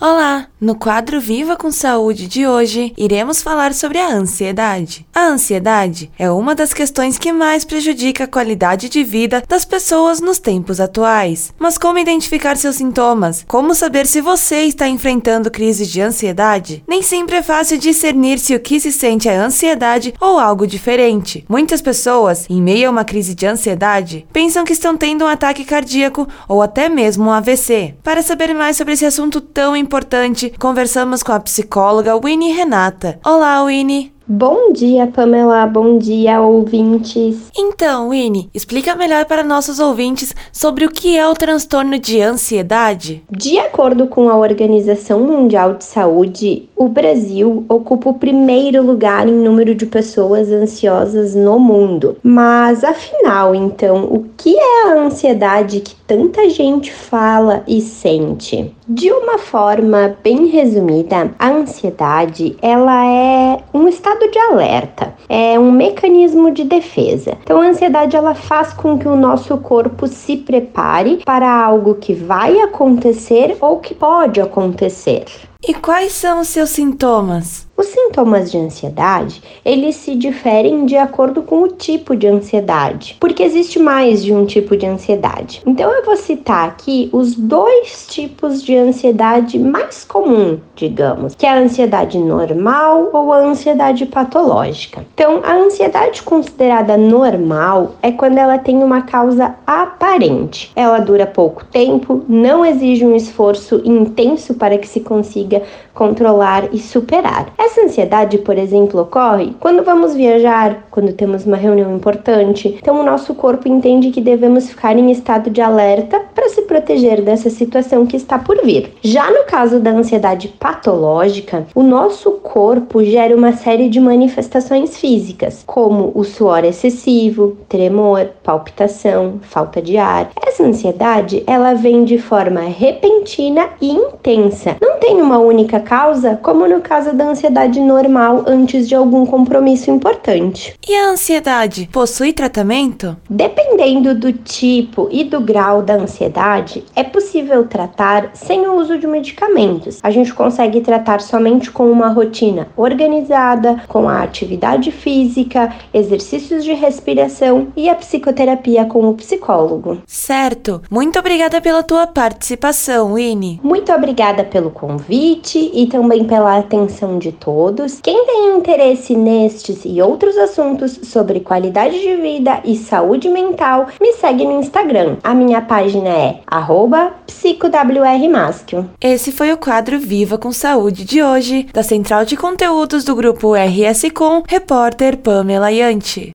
Olá! No quadro Viva com Saúde de hoje, iremos falar sobre a ansiedade. A ansiedade é uma das questões que mais prejudica a qualidade de vida das pessoas nos tempos atuais. Mas como identificar seus sintomas? Como saber se você está enfrentando crises de ansiedade? Nem sempre é fácil discernir se o que se sente é ansiedade ou algo diferente. Muitas pessoas, em meio a uma crise de ansiedade, pensam que estão tendo um ataque cardíaco ou até mesmo um AVC. Para saber mais sobre esse assunto tão importante, conversamos com a psicóloga Winnie Renata. Olá, Winnie! Bom dia, Pamela. Bom dia, ouvintes. Então, Winnie, explica melhor para nossos ouvintes sobre o que é o transtorno de ansiedade. De acordo com a Organização Mundial de Saúde, o Brasil ocupa o primeiro lugar em número de pessoas ansiosas no mundo. Mas afinal, então, o que é a ansiedade que tanta gente fala e sente? De uma forma bem resumida, a ansiedade, ela é um estado de alerta, é um mecanismo de defesa. Então a ansiedade ela faz com que o nosso corpo se prepare para algo que vai acontecer ou que pode acontecer. E quais são os seus sintomas? Os sintomas de ansiedade, eles se diferem de acordo com o tipo de ansiedade, porque existe mais de um tipo de ansiedade. Então eu vou citar aqui os dois tipos de ansiedade mais comum, digamos, que é a ansiedade normal ou a ansiedade patológica. Então, a ansiedade considerada normal é quando ela tem uma causa aparente. Ela dura pouco tempo, não exige um esforço intenso para que se consiga controlar e superar. Essa ansiedade, por exemplo, ocorre quando vamos viajar, quando temos uma reunião importante. Então, o nosso corpo entende que devemos ficar em estado de alerta para se proteger dessa situação que está por vir. Já no caso da ansiedade patológica, o nosso corpo gera uma série de manifestações físicas, como o suor excessivo, tremor, palpitação, falta de ar. Essa ansiedade, ela vem de forma repentina e intensa. Não tem uma única causa, como no caso da ansiedade normal antes de algum compromisso importante. E a ansiedade possui tratamento? Dependendo do tipo e do grau da ansiedade, é possível tratar sem o uso de medicamentos. A gente consegue tratar somente com uma rotina organizada, com a atividade física, exercícios de respiração e a psicoterapia com o psicólogo. Certo. Muito obrigada pela tua participação, Winnie. Muito obrigada pelo convite e também pela atenção de todos. Quem tem interesse nestes e outros assuntos sobre qualidade de vida e saúde mental, me segue no Instagram. A minha página é psicowrmasquio. Esse foi o quadro Viva com Saúde de hoje, da Central de Conteúdos do Grupo RS Com, repórter Pamela Yanti.